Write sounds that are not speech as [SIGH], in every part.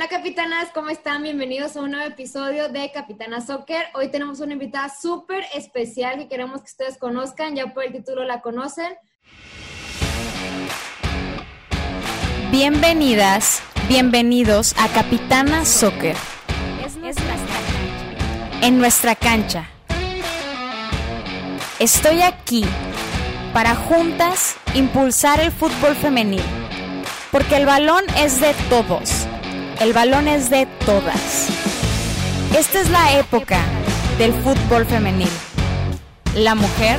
Hola capitanas, ¿cómo están? Bienvenidos a un nuevo episodio de Capitana Soccer. Hoy tenemos una invitada súper especial que queremos que ustedes conozcan, ya por el título la conocen. Bienvenidas, bienvenidos a Capitana Soccer. En nuestra cancha. Estoy aquí para juntas impulsar el fútbol femenil, porque el balón es de todos el balón es de todas. Esta es la época del fútbol femenil. La mujer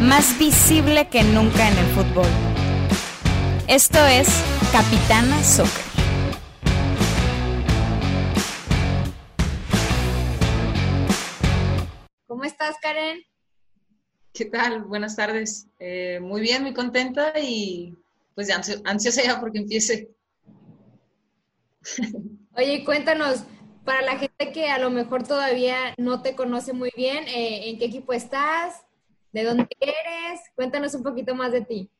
más visible que nunca en el fútbol. Esto es Capitana Soccer. ¿Cómo estás, Karen? ¿Qué tal? Buenas tardes. Eh, muy bien, muy contenta y pues ansiosa ya porque empiece. [LAUGHS] Oye, cuéntanos, para la gente que a lo mejor todavía no te conoce muy bien, eh, ¿en qué equipo estás? ¿De dónde eres? Cuéntanos un poquito más de ti.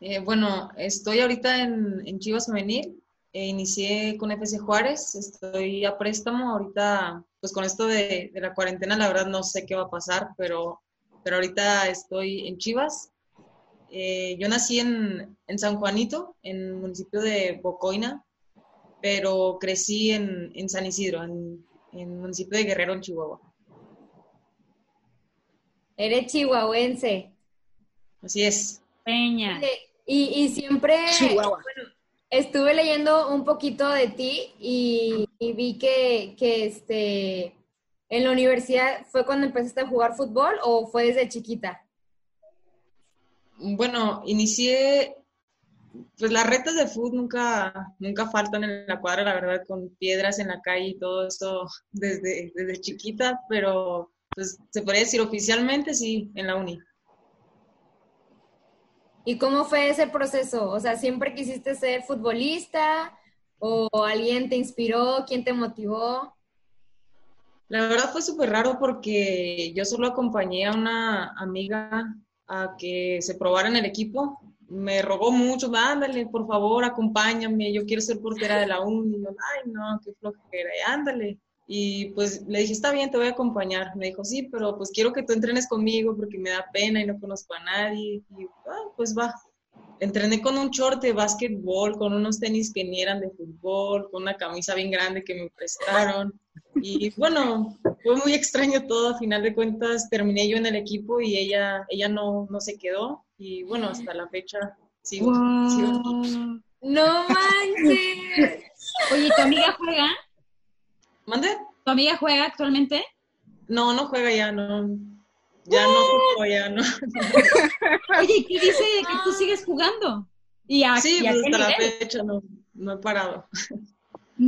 Eh, bueno, estoy ahorita en, Chivas Femenil. Eh, inicié con FC Juárez, estoy a préstamo. Ahorita, pues con esto de, la cuarentena, la verdad no sé qué va a pasar, pero, pero ahorita estoy en Chivas. yo nací en, en San Juanito, en el municipio de Bocoina, pero crecí en, San Isidro, en, el municipio de Guerrero, en Chihuahua. Eres chihuahuense. Así es. Peña. Y, siempre, Chihuahua. Bueno, estuve leyendo un poquito de ti y, vi que, que, este, en la universidad fue cuando empezaste a jugar fútbol o fue desde chiquita. Bueno, inicié pues las retas de fútbol nunca, nunca faltan en la cuadra, la verdad, con piedras en la calle y todo eso desde, desde chiquita, pero pues se podría decir oficialmente sí, en la uni. ¿Y cómo fue ese proceso? O sea, ¿siempre quisiste ser futbolista o alguien te inspiró? ¿Quién te motivó? La verdad fue súper raro porque yo solo acompañé a una amiga a que se probara en el equipo me rogó mucho, ándale, por favor, acompáñame, yo quiero ser portera de la uni. ay, no, qué flojera, ándale. Y pues le dije, está bien, te voy a acompañar. Me dijo, sí, pero pues quiero que tú entrenes conmigo porque me da pena y no conozco a nadie. Y ah, pues va. Entrené con un short de básquetbol, con unos tenis que ni eran de fútbol, con una camisa bien grande que me prestaron. Y bueno, fue muy extraño todo. A final de cuentas, terminé yo en el equipo y ella, ella no, no se quedó y bueno, hasta la fecha sigo. No manches. Oye, ¿tu amiga juega? ¿Mande? ¿Tu amiga juega actualmente? No, no juega ya, no. Ya no juega, ya no. Oye, ¿qué dice que tú sigues jugando? Y sí, pues hasta la fecha no, no he parado.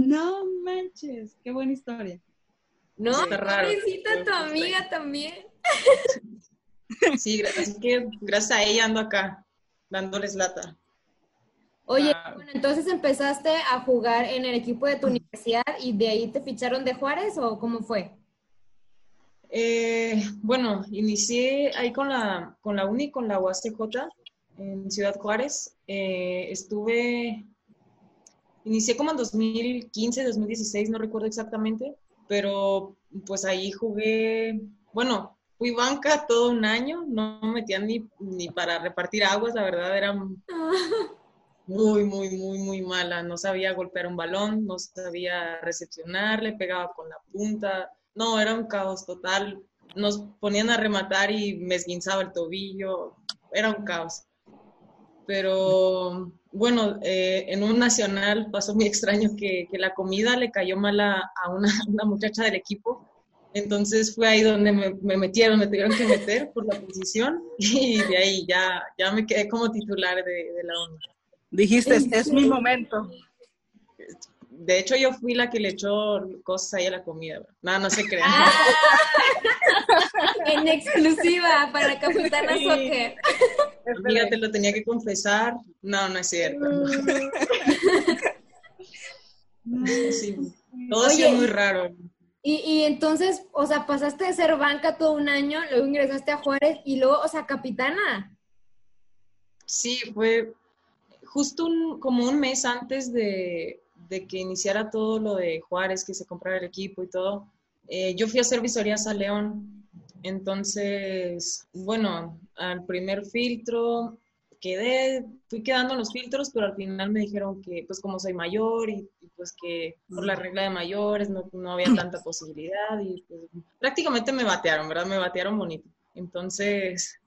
No manches, qué buena historia. No, pobrecita tu amiga también. Sí, así que gracias a ella ando acá, dándoles lata. Oye, ah. bueno, entonces empezaste a jugar en el equipo de tu universidad y de ahí te ficharon de Juárez o cómo fue? Eh, bueno, inicié ahí con la, con la uni, con la UASTJ en Ciudad Juárez. Eh, estuve, inicié como en 2015, 2016, no recuerdo exactamente, pero pues ahí jugué, bueno, fui banca todo un año, no me metían ni, ni para repartir aguas, la verdad era [LAUGHS] muy, muy, muy, muy mala. No sabía golpear un balón, no sabía recepcionar, le pegaba con la punta. No, era un caos total. Nos ponían a rematar y me esguinzaba el tobillo. Era un caos. Pero bueno, eh, en un nacional pasó muy extraño que, que la comida le cayó mal a, una, [LAUGHS] una muchacha del equipo entonces fue ahí donde me, metieron, me tuvieron que meter por la posición [LAUGHS] y de ahí ya, ya me quedé como titular de, la ONU. Dijiste, este es mi momento. De hecho, yo fui la que le echó cosas ahí a la comida. No, no se crean. Ah, [LAUGHS] en exclusiva para Capitana Soccer. Amiga, te lo tenía que confesar. No, no es cierto. Mm. [LAUGHS] sí, todo ha sido muy raro. Y, entonces, o sea, pasaste de ser banca todo un año, luego ingresaste a Juárez y luego, o sea, capitana. Sí, fue, justo como un mes antes de, que iniciara todo lo de Juárez, que se comprara el equipo y todo, eh, yo fui a hacer visorías a León. Entonces, bueno, al primer filtro quedé, fui quedando en los filtros, pero al final me dijeron que, pues como soy mayor y, pues que por la regla de mayores no, no había tanta [CLEARS THROAT] posibilidad y pues prácticamente me batearon, ¿verdad? Me batearon bonito. Entonces,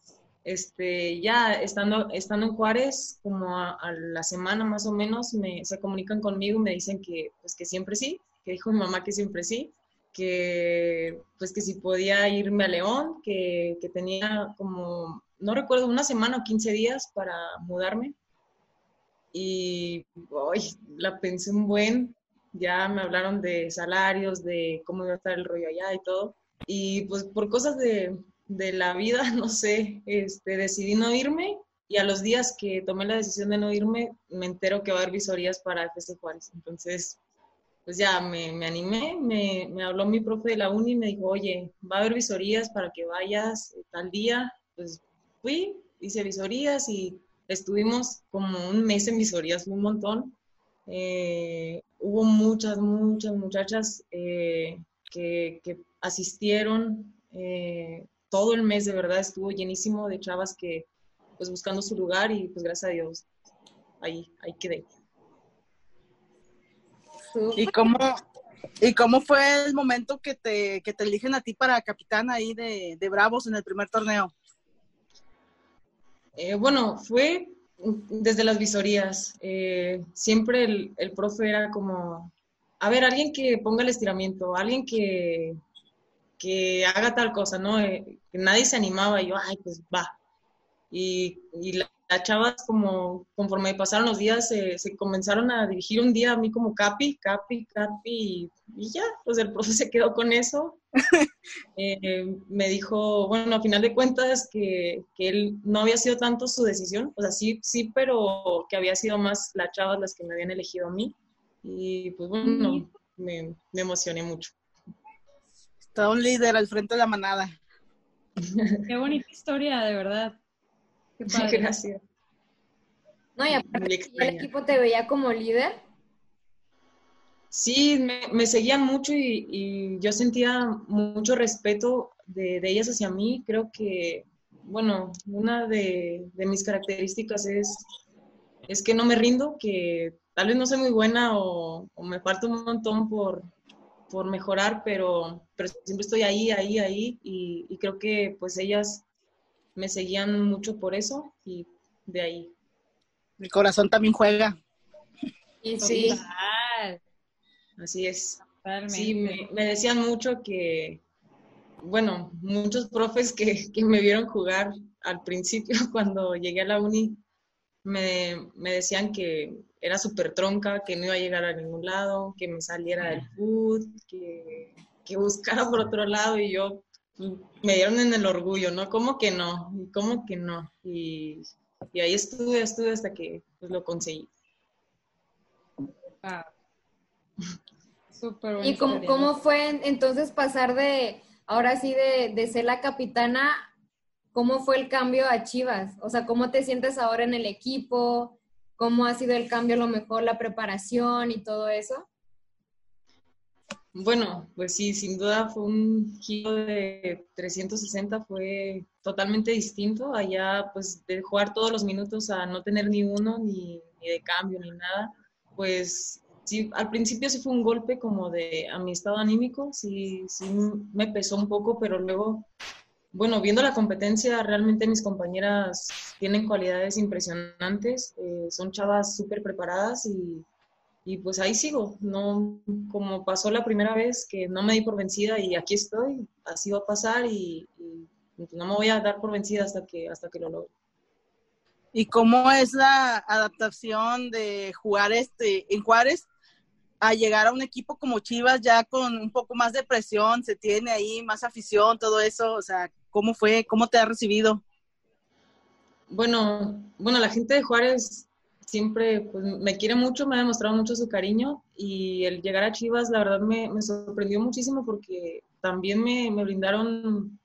este, ya estando, estando en Juárez, como a, la semana más o menos, me, se comunican conmigo y me dicen que, pues, que siempre sí, que dijo mi mamá que siempre sí, que pues que si podía irme a León, que, que tenía como, no recuerdo, una semana o 15 días para mudarme. Y hoy la pensé un buen, ya me hablaron de salarios, de cómo iba a estar el rollo allá y todo. Y pues por cosas de, de la vida, [LAUGHS] no sé, este, decidí no irme y a los días que tomé la decisión de no irme, me entero que va a haber visorías para FC Juárez. Entonces, pues ya me, me animé, me, me, habló mi profe de la uni y me dijo, oye, va a haber visorías para que vayas tal día. Pues fui, hice visorías y estuvimos como un mes en visorías, un montón. Eh, hubo muchas, muchas muchachas eh, que, que, asistieron. Eh, todo el mes de verdad estuvo llenísimo de chavas que pues buscando su lugar y pues gracias a Dios ahí, ahí quedé. ¿Y cómo, ¿Y cómo fue el momento que te, que te eligen a ti para capitán ahí de, de Bravos en el primer torneo? Eh, bueno, fue desde las visorías. Eh, siempre el, el profe era como, a ver, alguien que ponga el estiramiento, alguien que, que haga tal cosa, ¿no? Eh, nadie se animaba y yo, ay, pues va. Y, y las chavas, como conforme pasaron los días, se comenzaron a dirigir un día a mí como Capi, Capi, Capi, y, ya, pues el profe se quedó con eso. [LAUGHS] Eh, me dijo, bueno, a final de cuentas, que, que, él no había sido tanto su decisión, o sea, sí, sí, pero que había sido más las chavas las que me habían elegido a mí. Y pues bueno, me, me emocioné mucho un líder al frente de la manada. Qué bonita historia, de verdad. Qué padre. Gracias. No, y aparte, ¿el equipo te veía como líder? Sí, me, seguían mucho y, yo sentía mucho respeto de, ellas hacia mí. Creo que, bueno, una de, mis características es, es que no me rindo, que tal vez no soy muy buena o me falta un montón por, por mejorar, pero, pero siempre estoy ahí, ahí, ahí y, creo que pues ellas me seguían mucho por eso y de ahí. Mi corazón también juega. Y sí. Así es. Sí, me, decían mucho que, bueno, muchos profes que, que, me vieron jugar al principio [LAUGHS] cuando llegué a la uni me, me decían que era súper tronca, que no iba a llegar a ningún lado, que me saliera del food, que, que buscara por otro lado y yo me dieron en el orgullo, ¿no? ¿Cómo que no? ¿Cómo que no? Y, y ahí estuve, estuve hasta que pues, lo conseguí. Ah. ¿Y cómo, cómo, fue entonces pasar de, ahora sí, de, de ser la capitana ¿Cómo fue el cambio a Chivas? O sea, ¿cómo te sientes ahora en el equipo? ¿Cómo ha sido el cambio, a lo mejor, la preparación y todo eso? Bueno, pues sí, sin duda fue un giro de 360, fue totalmente distinto. Allá, pues, de jugar todos los minutos a no tener ni uno, ni, de cambio, ni nada, pues sí, al principio sí fue un golpe como de a mi estado anímico, sí, sí me pesó un poco, pero luego bueno, viendo la competencia, realmente mis compañeras tienen cualidades impresionantes, eh, son chavas súper preparadas y, y, pues ahí sigo, no como pasó la primera vez que no me di por vencida y aquí estoy, así va a pasar y, no me voy a dar por vencida hasta que, hasta que lo logre. ¿Y cómo es la adaptación de jugar este en Juárez a llegar a un equipo como Chivas ya con un poco más de presión, se tiene ahí más afición, todo eso, o sea, ¿cómo fue? ¿Cómo te ha recibido? Bueno, bueno, la gente de Juárez siempre pues, me quiere mucho, me ha demostrado mucho su cariño y el llegar a Chivas la verdad me, sorprendió muchísimo porque también me, brindaron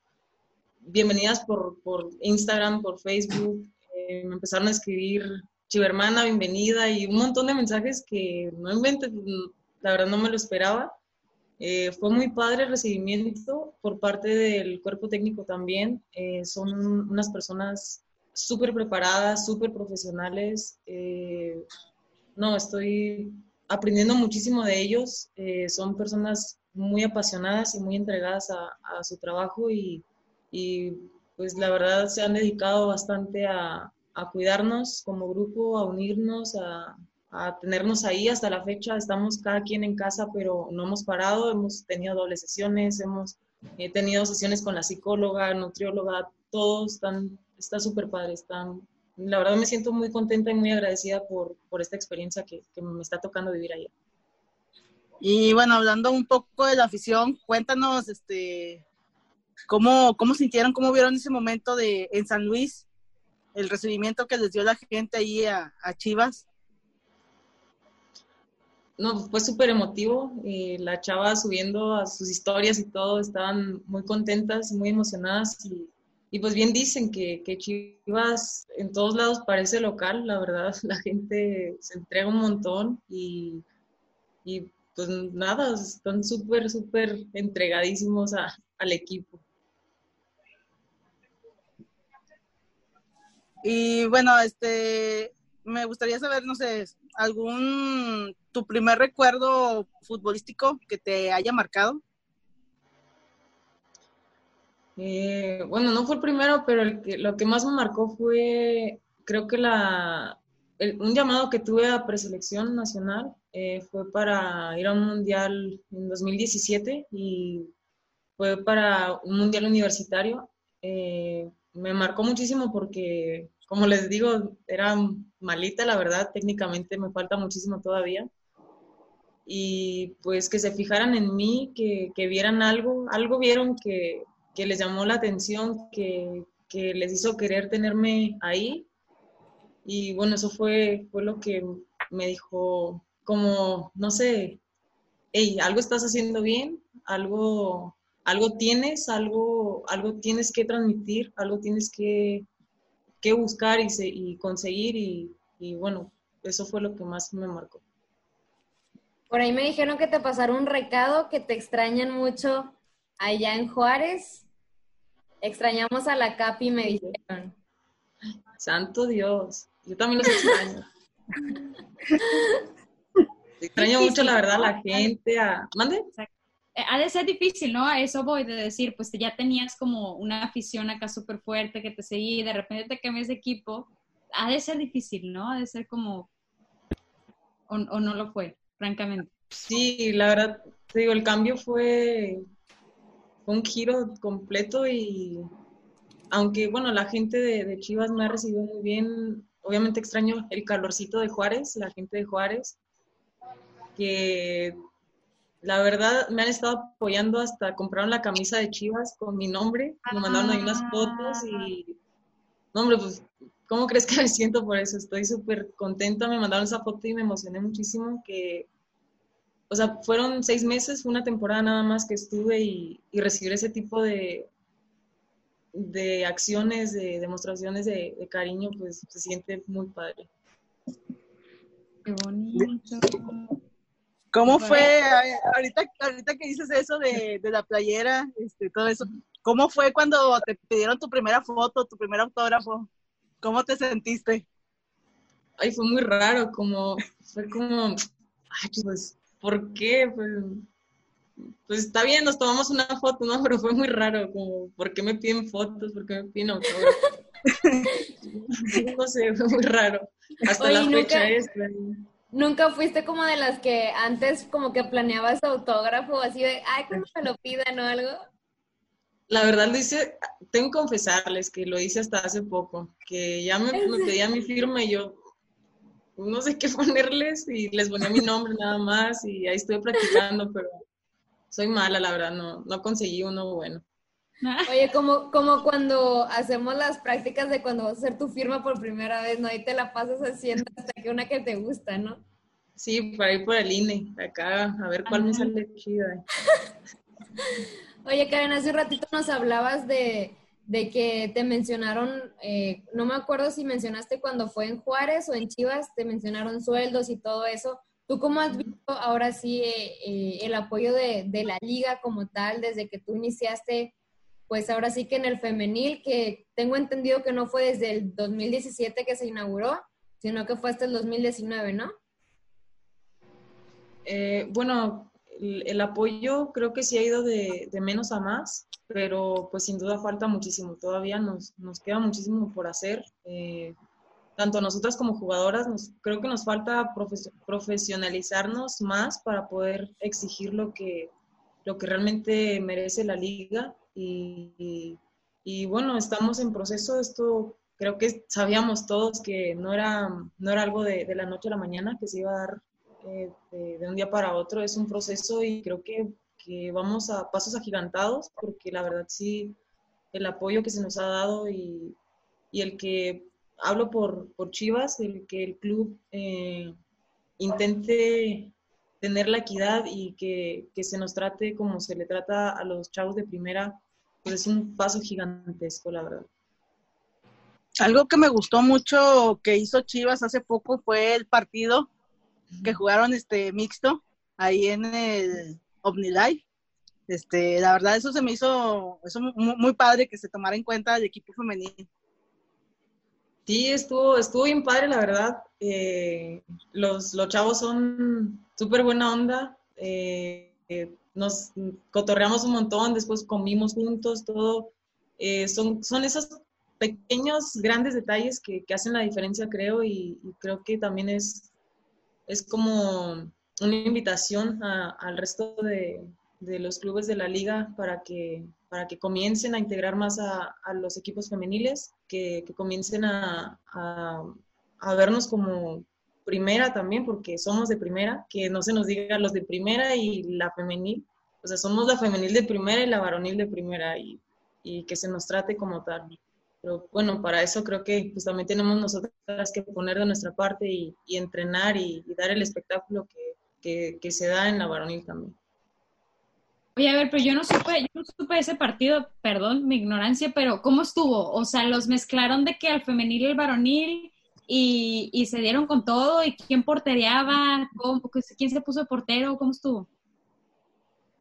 bienvenidas por, por, Instagram, por Facebook, eh, me empezaron a escribir chivermana, bienvenida y un montón de mensajes que no inventé, la verdad no me lo esperaba. Eh, fue muy padre el recibimiento por parte del cuerpo técnico también. Eh, son unas personas súper preparadas, súper profesionales. Eh, no, estoy aprendiendo muchísimo de ellos. son personas muy apasionadas y muy entregadas a, su trabajo y, pues la verdad se han dedicado bastante a, a cuidarnos como grupo, a unirnos, a, a tenernos ahí hasta la fecha. Estamos cada quien en casa, pero no hemos parado. Hemos tenido dobles sesiones, hemos eh, tenido sesiones con la psicóloga, nutrióloga, todos están, está súper padre. Están, la verdad me siento muy contenta y muy agradecida por, por esta experiencia que, que, me está tocando vivir allá. Y bueno, hablando un poco de la afición, cuéntanos este, cómo, cómo sintieron, cómo vieron ese momento de, en San Luis, el recibimiento que les dio la gente ahí a Chivas no, fue súper emotivo. Eh, la chava subiendo a sus historias y todo, estaban muy contentas, muy emocionadas. Y, y pues bien dicen que, que, Chivas en todos lados parece local, la verdad. [LAUGHS] La gente se entrega un montón y, y pues nada, están súper, súper entregadísimos a, al equipo. Y bueno, este, me gustaría saber, no sé, algún tu primer recuerdo futbolístico que te haya marcado? Eh, bueno, no fue el primero, pero el que, lo que más me marcó fue, creo que la, un llamado que tuve a preselección nacional eh, fue para ir a un mundial en 2017 y fue para un mundial universitario. Eh, me marcó muchísimo porque, como les digo, era malita, la verdad, técnicamente me falta muchísimo todavía y pues que se fijaran en mí, que, que vieran algo, algo vieron que, que les llamó la atención, que, que, les hizo querer tenerme ahí. Y bueno, eso fue, fue lo que me dijo, como, no sé, hey, algo estás haciendo bien, algo, algo tienes, algo, algo tienes que transmitir, algo tienes que, que buscar y, y conseguir y, y bueno, eso fue lo que más me marcó. Por ahí me dijeron que te pasaron un recado, que te extrañan mucho allá en Juárez. Extrañamos a la Capi, me dijeron. Santo Dios, yo también los extraño. [LAUGHS] extraño mucho, la verdad, a la gente. A... ¿Mande? Eh, ha de ser difícil, ¿no? A eso voy de decir, pues ya tenías como una afición acá súper fuerte que te seguía y de repente te cambias de equipo. Ha de ser difícil, ¿no? Ha de ser como... o no lo fue? Francamente. Sí, la verdad, te digo, el cambio fue, un giro completo y aunque, bueno, la gente de, Chivas me ha recibido muy bien, obviamente extraño el calorcito de Juárez, la gente de Juárez, que la verdad me han estado apoyando hasta compraron la camisa de Chivas con mi nombre, me mandaron ahí unas fotos y, no, pues, ¿cómo crees que me siento por eso? Estoy súper contenta, me mandaron esa foto y me emocioné muchísimo que o sea, fueron seis meses, una temporada nada más que estuve y, recibir ese tipo de, de acciones, de demostraciones de, cariño, pues se siente muy padre. Qué bonito. ¿Cómo fue, ahorita, ahorita que dices eso de, de, la playera, este, todo eso, cómo fue cuando te pidieron tu primera foto, tu primer autógrafo? ¿Cómo te sentiste? Ay, fue muy raro, como, fue como, ay, pues, ¿por qué? Pues, pues, está bien, nos tomamos una foto, ¿no? [LAUGHS] Pero fue muy raro, como, ¿por qué me piden fotos? ¿Por qué me piden autógrafos? [LAUGHS] no sé, fue muy raro. Hasta la fecha es. ¿Nunca fuiste como de las que antes como que planeabas autógrafo, así de, ay, cuando me lo pidan o algo? La verdad lo hice, tengo que confesarles que lo hice hasta hace poco, que ya me, me pedía mi firma y yo, no sé qué [LAUGHS] ponerles y les ponía mi nombre nada más y ahí estoy practicando, pero soy mala, la verdad, no, no conseguí uno bueno. Oye, como, como cuando hacemos las prácticas de cuando vas a hacer tu firma por primera vez, ¿no? Ahí te la pasas haciendo hasta que una que te gusta, ¿no? Sí, para ir por el INE, acá, a ver cuál me sale chida. Oye, Karen, hace un ratito nos hablabas de, de que te mencionaron, eh, no me acuerdo si mencionaste cuando fue en Juárez o en Chivas, te mencionaron sueldos y todo eso. ¿Tú cómo has visto ahora sí eh, eh, el apoyo de, de, la liga como tal desde que tú iniciaste, pues ahora sí que en el femenil, que tengo entendido que no fue desde el 2017 que se inauguró, sino que fue hasta el 2019, ¿no? bueno, el, apoyo creo que sí ha ido de, menos a más, pero pues sin duda falta muchísimo. Todavía nos, nos queda muchísimo por hacer. Eh, tanto nosotras como jugadoras, nos, creo que nos falta profesionalizarnos más para poder exigir lo que, lo que realmente merece la liga. Y, y, bueno, estamos en proceso. Esto creo que sabíamos todos que no era, no era algo de, de la noche a la mañana, que se iba a dar eh, de, un día para otro. Es un proceso y creo que, que, vamos a pasos agigantados porque la verdad sí, el apoyo que se nos ha dado y, y el que hablo por, por, Chivas, el que el club eh, intente tener la equidad y que, que, se nos trate como se le trata a los chavos de primera, pues es un paso gigantesco, la verdad. Algo que me gustó mucho que hizo Chivas hace poco fue el partido que jugaron este mixto ahí en el OmniLife. Este, la verdad, eso se me hizo eso muy, padre que se tomara en cuenta el equipo femenino. Sí, estuvo, estuvo bien padre, la verdad. Eh, los, los chavos son súper buena onda. Eh, eh, nos cotorreamos un montón, después comimos juntos, todo. son, son esos pequeños, grandes detalles que, que hacen la diferencia, creo, y, creo que también es, es como una invitación al resto de, los clubes de la liga para que, para que comiencen a integrar más a, los equipos femeniles, que, comiencen a, vernos como primera también, porque somos de primera, que no se nos diga los de primera y la femenil, o sea, somos la femenil de primera y la varonil de primera y, y que se nos trate como tal. Pero bueno, para eso creo que pues también tenemos nosotras que poner de nuestra parte y, entrenar y, dar el espectáculo que, que, se da en la varonil también. Oye, a ver, pero yo no supe, yo no supe ese partido, perdón mi ignorancia, pero ¿cómo estuvo? O sea, los mezclaron de que al femenil y el varonil y, y se dieron con todo y quién portereaba, quién se puso de portero, ¿cómo estuvo?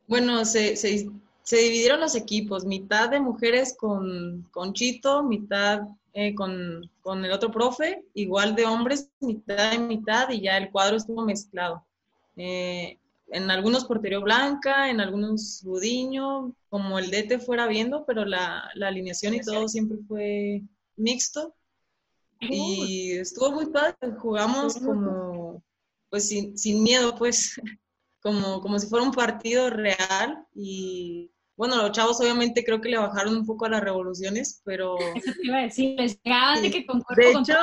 Bueno, se, se, se dividieron los equipos, mitad de mujeres con, con Chito, mitad eh, con, con, el otro profe, igual de hombres, mitad y mitad, y ya el cuadro estuvo mezclado. Eh, en algunos portería blanca, en algunos budiño, como el DT fuera viendo, pero la, la alineación y todo siempre fue mixto. Y estuvo muy padre, jugamos como, pues sin, sin miedo, pues, [LAUGHS] como, como si fuera un partido real y bueno, los chavos obviamente creo que le bajaron un poco a las revoluciones, pero... Eso te iba a decir, les llegaban de que con cuerpo De hecho,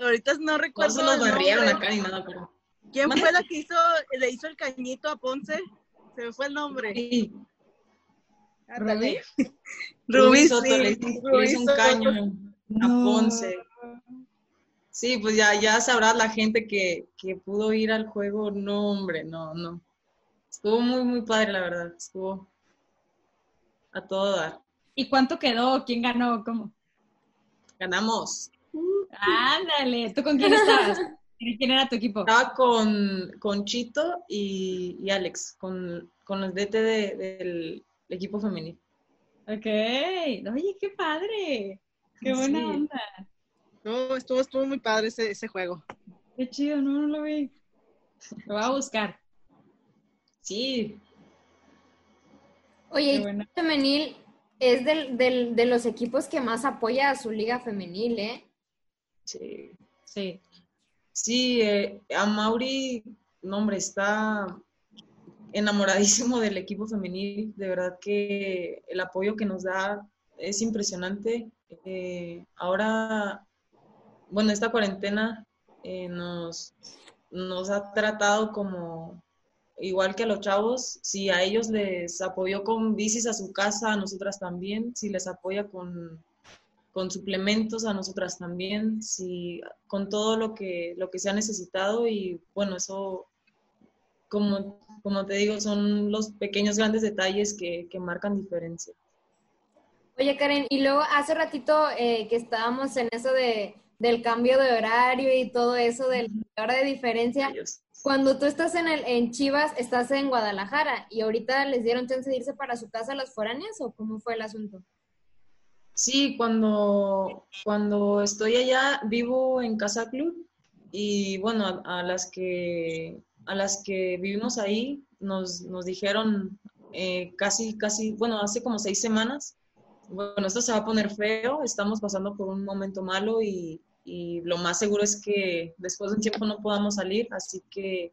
ahorita no recuerdo No se barrieron acá ni nada, pero... ¿Quién fue la que hizo, le hizo el cañito a Ponce? Se me fue el nombre. Sí. [LAUGHS] ¿Rubí? Rubí Soto le, hizo un caño a Ponce. Sí, pues ya, ya sabrás la gente que, que pudo ir al juego. No, hombre, no, no. Estuvo muy, muy padre, la verdad. Estuvo a todo dar. ¿Y cuánto quedó? ¿Quién ganó? ¿Cómo? Ganamos. Ándale, ¿tú con quién estabas? ¿Quién era tu equipo? Estaba con, con Chito y, Alex, con, con los DT del equipo femenino. Ok, oye, qué padre, qué buena onda. No, estuvo, estuvo muy padre ese, ese juego. Qué chido, no, no lo vi. Lo voy a buscar. Sí. Oye, el femenil es del, del, de los equipos que más apoya a su liga femenil, ¿eh? Sí. Sí. Sí, eh, a Mauri, no hombre, está enamoradísimo del equipo femenil. De verdad que el apoyo que nos da es impresionante. Eh, ahora, bueno, esta cuarentena eh, nos, nos ha tratado como, igual que a los chavos, si a ellos les apoyó con bicis a su casa, a nosotras también, si les apoya con, con suplementos, a nosotras también, si con todo lo que, lo que se ha necesitado y bueno, eso, como, como te digo, son los pequeños grandes detalles que, que marcan diferencia. Oye, Karen, y luego hace ratito eh, que estábamos en eso de, del cambio de horario y todo eso, de la hora de diferencia. Cuando tú estás en, el, en Chivas, estás en Guadalajara y ahorita les dieron chance de irse para su casa a las foráneas o cómo fue el asunto? Sí, cuando, cuando estoy allá vivo en Casa Club y bueno, a, las que a las que vivimos ahí nos, nos dijeron eh, casi, casi, bueno, hace como seis semanas bueno, esto se va a poner feo, estamos pasando por un momento malo y, lo más seguro es que después de un tiempo no podamos salir, así que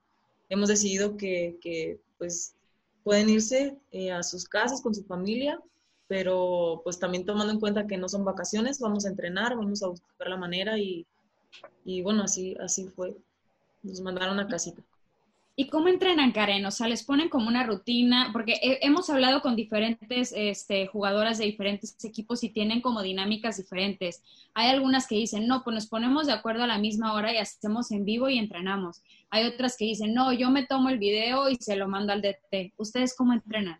hemos decidido que, pues pueden irse eh, a sus casas con su familia, pero pues también tomando en cuenta que no son vacaciones, vamos a entrenar, vamos a buscar la manera y, y bueno, así, así fue. Nos mandaron a casita. ¿Y cómo entrenan, Karen? O sea, les ponen como una rutina, porque hemos hablado con diferentes este, jugadoras de diferentes equipos y tienen como dinámicas diferentes. Hay algunas que dicen, no, pues nos ponemos de acuerdo a la misma hora y hacemos en vivo y entrenamos. Hay otras que dicen, no, yo me tomo el video y se lo mando al DT. ¿Ustedes cómo entrenan?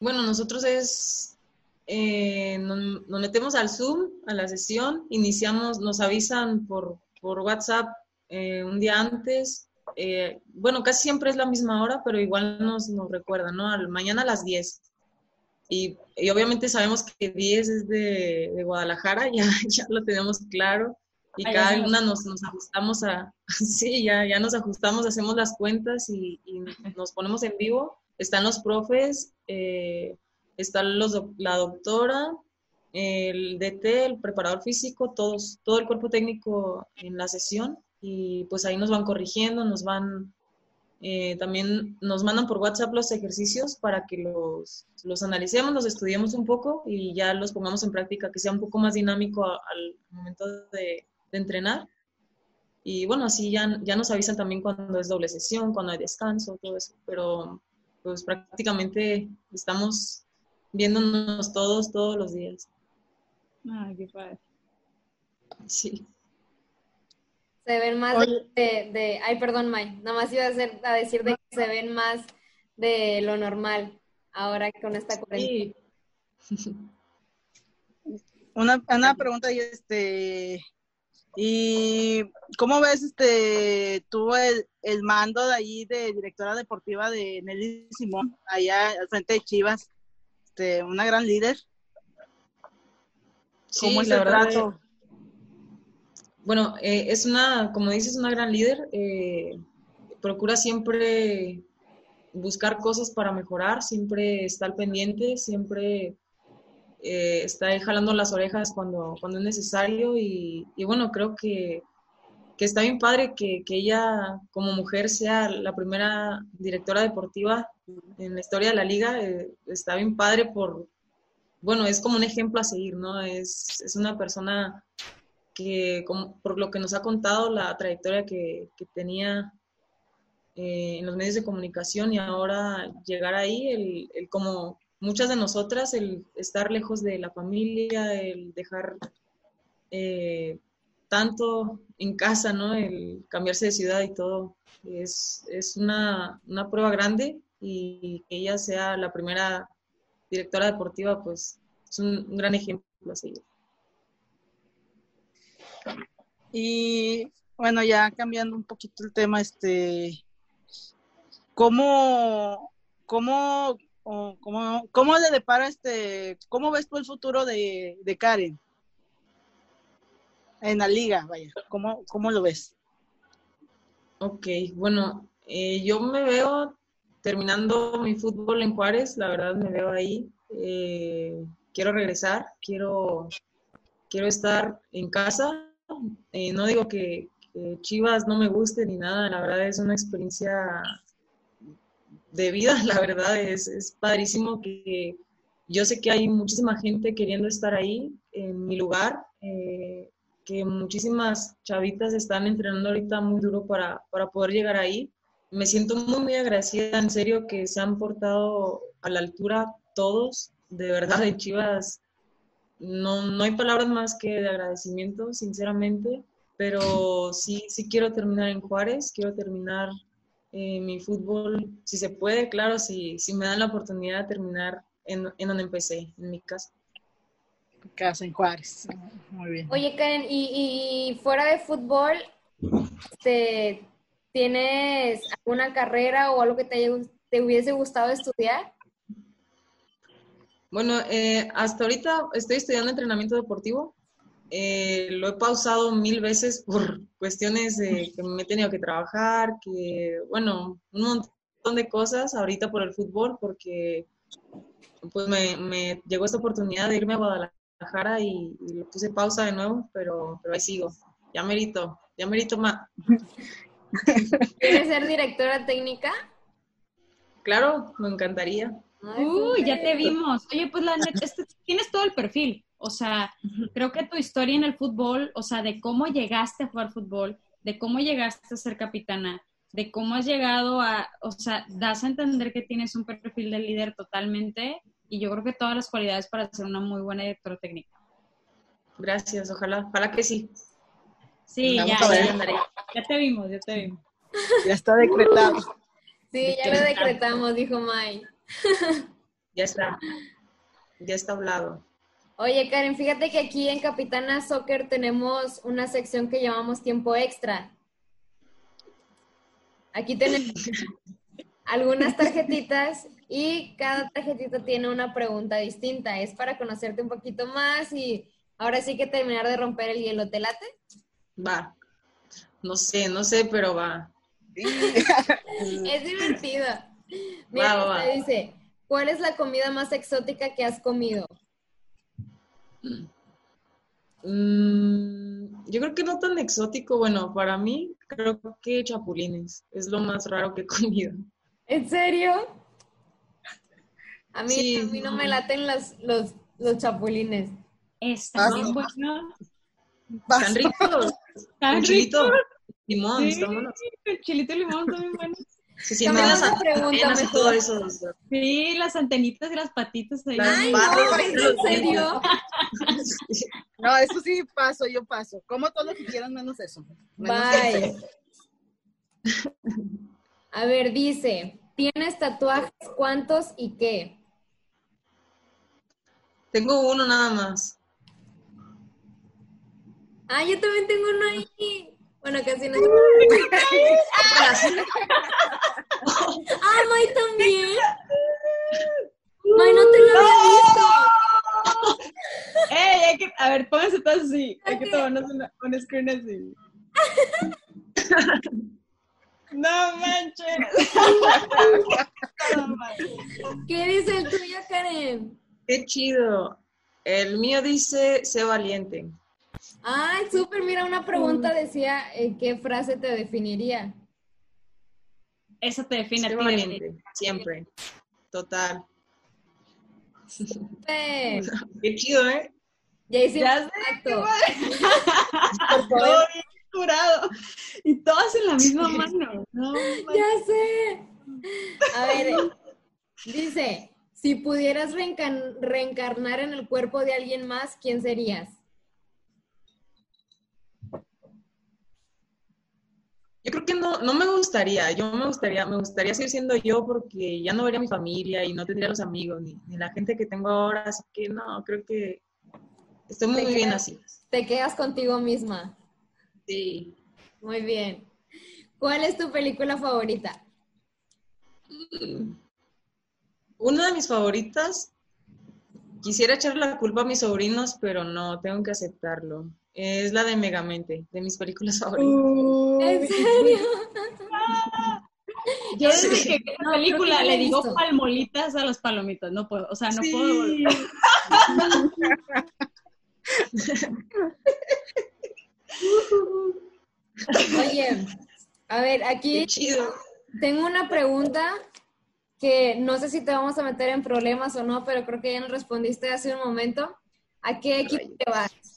Bueno, nosotros es, eh, nos, metemos al Zoom, a la sesión, iniciamos, nos avisan por, por WhatsApp eh, un día antes eh, bueno, casi siempre es la misma hora, pero igual nos, nos recuerdan, ¿no? Al, mañana a las 10. Y, obviamente sabemos que 10 es de, de Guadalajara, [LAUGHS] ya, ya lo tenemos claro. Y cada una nos, nos, ajustamos a, [LAUGHS] sí, ya, ya nos ajustamos, hacemos las cuentas y, nos ponemos en vivo. Están los profes, eh, está los, la doctora, el DT, el preparador físico, todos, todo el cuerpo técnico en la sesión y pues ahí nos van corrigiendo, nos van, eh, también nos mandan por WhatsApp los ejercicios para que los, los, analicemos, los estudiemos un poco y ya los pongamos en práctica, que sea un poco más dinámico al momento de, entrenar. Y bueno, así ya, ya nos avisan también cuando es doble sesión, cuando hay descanso, todo eso, pero pues prácticamente estamos viéndonos todos, todos los días. Ay, qué padre. Sí se ven más de, ay, perdón, May, nada más iba a, hacer, a decir de que se ven más de lo normal ahora con esta cuarentena. [LAUGHS] Una, una pregunta y este y cómo ves este tú el, el, mando de ahí de directora deportiva de Nelly Simón allá al frente de Chivas este una gran líder ¿Cómo es el trato? Bueno, eh, es una, como dices, una gran líder. Eh, procura siempre buscar cosas para mejorar, siempre está al pendiente, siempre eh, está jalando las orejas cuando, cuando es necesario y, bueno, creo que, que, está bien padre que, que, ella como mujer sea la primera directora deportiva en la historia de la liga. está bien padre por, bueno, es como un ejemplo a seguir, ¿no? Es, es una persona que por lo que nos ha contado la trayectoria que, tenía eh, en los medios de comunicación y ahora llegar ahí, el, como muchas de nosotras, el estar lejos de la familia, el dejar eh, tanto en casa, ¿no? El cambiarse de ciudad y todo, es, una, prueba grande y que ella sea la primera directora deportiva, pues es un, gran ejemplo a. Y bueno, ya cambiando un poquito el tema, este, ¿cómo, cómo, cómo, cómo le depara este, cómo ves tú el futuro de, Karen en la liga? Vaya, ¿cómo, cómo lo ves? Ok, bueno, eh, yo me veo terminando mi fútbol en Juárez, la verdad me veo ahí. Eh, quiero regresar, quiero, quiero estar en casa, eh, no digo que, Chivas no me guste ni nada, la verdad es una experiencia de vida, [LAUGHS] la verdad es, es padrísimo que yo sé que hay muchísima gente queriendo estar ahí en mi lugar, eh, que muchísimas chavitas están entrenando ahorita muy duro para, para poder llegar ahí. Me siento muy, muy agradecida, en serio, que se han portado a la altura todos, de verdad, de Chivas no, no hay palabras más que de agradecimiento, sinceramente, pero sí, sí quiero terminar en Juárez, quiero terminar eh, mi fútbol, si se puede, claro, si, si me dan la oportunidad de terminar en, en donde empecé, en mi casa. Casa en Juárez. Muy bien. Oye, Karen, y, y fuera de fútbol, este, ¿tienes alguna carrera o algo que te, haya- te hubiese gustado estudiar? Bueno, eh, hasta ahorita estoy estudiando entrenamiento deportivo. Eh, lo he pausado mil veces [LAUGHS] por cuestiones de que me he tenido que trabajar, que, bueno, un montón de cosas ahorita por el fútbol, porque pues me, me llegó esta oportunidad de irme a Guadalajara y, y le puse pausa de nuevo, pero, pero ahí sigo. Ya merito, ya merito más. [LAUGHS] ¿Quieres ser directora técnica? Claro, me encantaría. Ay, Uy, ya te vimos. Oye, pues la neta, [LAUGHS] este- tienes todo el perfil. O sea, creo que tu historia en el fútbol, o sea, de cómo llegaste a jugar fútbol, de cómo llegaste a ser capitana, de cómo has llegado a, o sea, das a entender que tienes un perfil de líder totalmente y yo creo que todas las cualidades para ser una muy buena directora técnica. Gracias, ojalá, ojalá que sí. Sí, ya, ya, ya te vimos, ya te vimos. Ya está decretado. Sí, ya lo decretamos, dijo May. [LAUGHS] Ya está, ya está hablado. Oye, Karen, fíjate que aquí en Capitana Soccer tenemos una sección que llamamos tiempo extra. Aquí tenemos [LAUGHS] algunas tarjetitas y cada tarjetita tiene una pregunta distinta. Es para conocerte un poquito más y ahora sí que terminar de romper el hielo. ¿Te late? Va. No sé, no sé, pero va. [LAUGHS] Es divertido. [LAUGHS] Mira, dice, ¿cuál es la comida más exótica que has comido? Mm, yo creo que no tan exótico. Bueno, para mí, creo que chapulines. Es lo más raro que he comido. ¿En serio? A mí, Sí. a mí no me laten los, los, los chapulines. Está Ah, muy sí. bueno. Están ricos. Tan Con chilito. rico. Limón, Sí, están buenos. el chilito y limón también bueno. Se Cambiamos sienten las de pregunta antenas y mejor. todo eso. Sí, las antenitas y las patitas ahí. Las Ay, patas, no, ¿es en serio? No, eso sí paso, yo paso. Como todo lo que quieran menos eso. Menos Bye. eso. A ver, dice, ¿tienes tatuajes cuántos y qué? Tengo uno nada más. Ah, yo también tengo uno ahí. Bueno, casi no. Ah, [LAUGHS] May también. May, no te lo había visto. ¡Ey! Hay que, a ver, pónganse todos así. Hay que tomarnos una, un screen así. ¡No manches! [LAUGHS] No manches. ¿Qué dice el tuyo, Karen? Qué chido. El mío dice, sé valiente. Ay, súper, mira, una pregunta decía, eh, ¿qué frase te definiría? Eso te define a ti. valiente, siempre. Total. [LAUGHS] Qué chido, ¿eh? Ya hicimos Ya sé, acto. [LAUGHS] Todo bien curado. Y todas en la misma mano. No. Ya sé. A ver, dice, si pudieras reencarnar en el cuerpo de alguien más, ¿quién serías? Yo creo que no, no me gustaría, yo me gustaría, me gustaría seguir siendo yo porque ya no vería a mi familia y no tendría los amigos ni, ni la gente que tengo ahora, así que no, creo que estoy muy bien así. Te quedas contigo misma. Sí. Muy bien. ¿Cuál es tu película favorita? Una de mis favoritas, quisiera echarle la culpa a mis sobrinos, pero no, tengo que aceptarlo. Es la de Megamente, de mis películas favoritas. ¿En serio? [LAUGHS] Yo desde Sí. que No, película creo que no la le digo visto. palmolitas a las palomitas. No puedo, o sea, no Sí. puedo. [LAUGHS] Oye, a ver, aquí tengo una pregunta que no sé si te vamos a meter en problemas o no, pero creo que ya nos respondiste hace un momento. ¿A qué equipo te vas?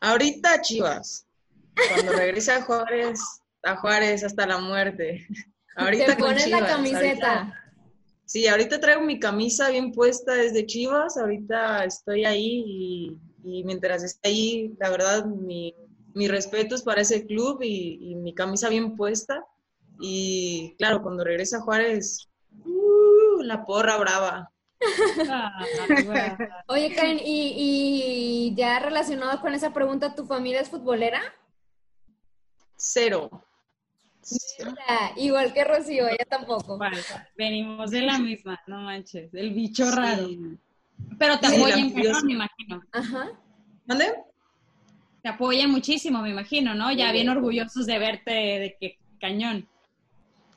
Ahorita Chivas. Cuando regrese a Juárez, a Juárez hasta la muerte. [LAUGHS] Ahorita Te pones la camiseta. ahorita- Sí, ahorita traigo mi camisa bien puesta desde Chivas, ahorita estoy ahí y, y mientras esté ahí, la verdad, mi, mi respeto es para ese club y, y mi camisa bien puesta. Y claro, cuando regrese a Juárez, Uh, la porra brava. Ah, Oye, Karen, ¿y, ya relacionado con esa pregunta, ¿tu familia es futbolera? Cero. igual que Rocío, ella tampoco. venimos de la misma, no manches, el bicho raro. Pero te apoyan, me imagino. Ajá. ¿Dónde? Te apoyan muchísimo, me imagino, ¿no? Ya bien orgullosos de verte, de que cañón.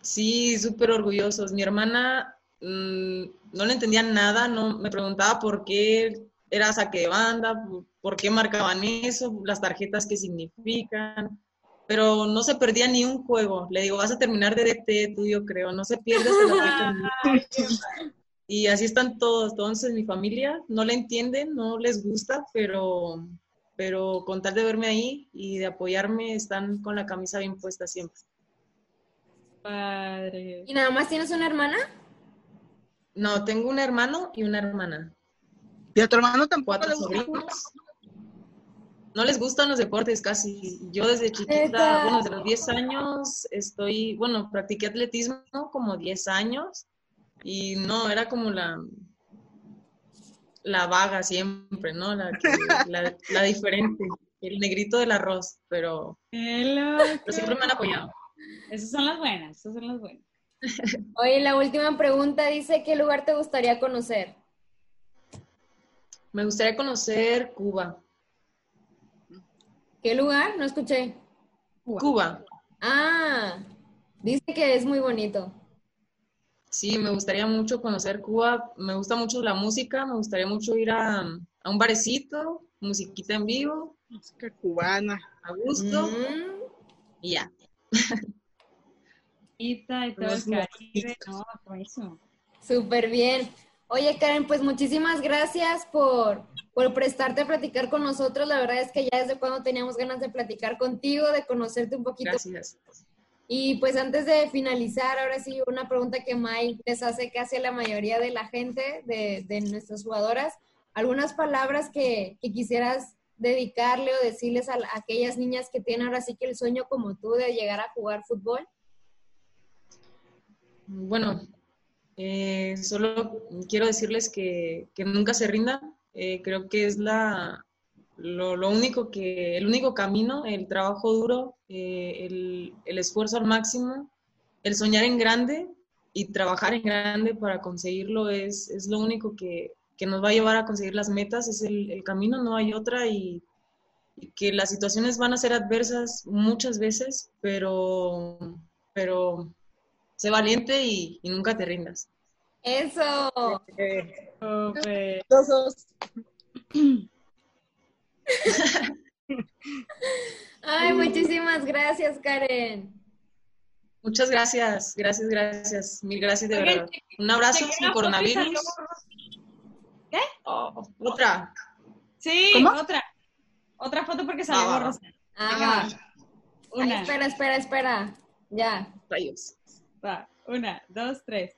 Sí, súper orgullosos. Mi hermana mm, no le entendía nada, no me preguntaba por qué era saque de banda, por qué marcaban eso, las tarjetas qué significan, pero no se perdía ni un juego. Le digo, vas a terminar de DT tú, yo creo, no se pierde [LAUGHS] Y así están todos, entonces mi familia no le entienden, no les gusta, pero, pero con tal de verme ahí y de apoyarme, están con la camisa bien puesta siempre. Padre. ¿Y nada más tienes una hermana? No, tengo un hermano y una hermana. ¿Y a tu hermano tampoco? Cuatro sobrinos. No les gustan los deportes casi. Yo desde chiquita, bueno, desde los 10 años estoy, bueno, practiqué atletismo como 10 años y no, era como la la vaga siempre, ¿no? La, la, diferente, el negrito del arroz, pero, pero siempre me han apoyado. Esas son las buenas, esas son las buenas. Oye, la última pregunta dice, ¿qué lugar te gustaría conocer? Me gustaría conocer Cuba. ¿Qué lugar? No escuché. Cuba. Ah, dice que es muy bonito. Sí, me gustaría mucho conocer Cuba. Me gusta mucho la música. Me gustaría mucho ir a, un barecito, musiquita en vivo. Música cubana. A gusto. Mm. Y ya. [LAUGHS] y todo el Caribe, no, Súper bien. Oye, Karen, pues muchísimas gracias por, por prestarte a platicar con nosotros. La verdad es que ya desde cuando teníamos ganas de platicar contigo, de conocerte un poquito. Gracias. Y pues antes de finalizar, ahora sí, una pregunta que Mike les hace casi a la mayoría de la gente, de, de nuestras jugadoras. ¿Algunas palabras que, que, quisieras dedicarle o decirles a, a aquellas niñas que tienen ahora sí que el sueño como tú de llegar a jugar fútbol? Bueno, eh, solo quiero decirles que, nunca se rindan. Eh, creo que es la, lo, único que, el único camino, el trabajo duro, eh, el, esfuerzo al máximo, el soñar en grande y trabajar en grande para conseguirlo es, es lo único que, nos va a llevar a conseguir las metas, es el, camino, no hay otra y, que las situaciones van a ser adversas muchas veces, pero, pero sé valiente y, nunca te rindas. Eso. Ay, muchísimas gracias, Karen. Muchas gracias, gracias, gracias, mil gracias de verdad. Un abrazo sin coronavirus. ¿Qué? Oh, otra. Sí, otra. Otra foto porque salió ah, borrosa. Ah. Una. espera, espera, espera. Ya. Rayos. Va, una, dos, tres.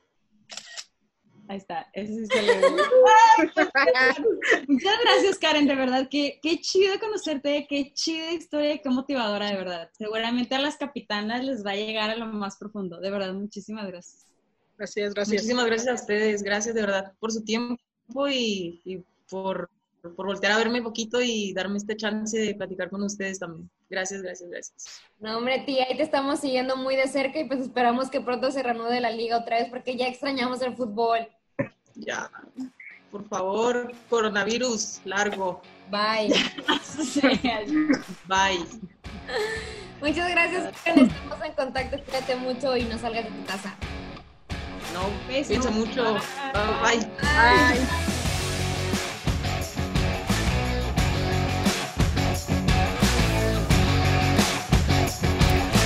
Ahí está. Ese [LAUGHS] Muchas gracias, Karen, de verdad. Qué, qué chido conocerte, qué chida historia, qué motivadora, de verdad. Seguramente a las capitanas les va a llegar a lo más profundo. De verdad, muchísimas gracias. Gracias, gracias. Muchísimas gracias a ustedes. Gracias de verdad por su tiempo y, y por por voltear a verme poquito y darme este chance de platicar con ustedes también. Gracias, gracias, gracias. No, hombre, tía, ahí te estamos siguiendo muy de cerca y pues esperamos que pronto se reanude la liga otra vez porque ya extrañamos el fútbol. Ya, por favor, coronavirus, largo. Bye. Bye. Muchas gracias, estamos en contacto, cuídate mucho y no salgas de tu casa. No, piensa mucho. bye. bye.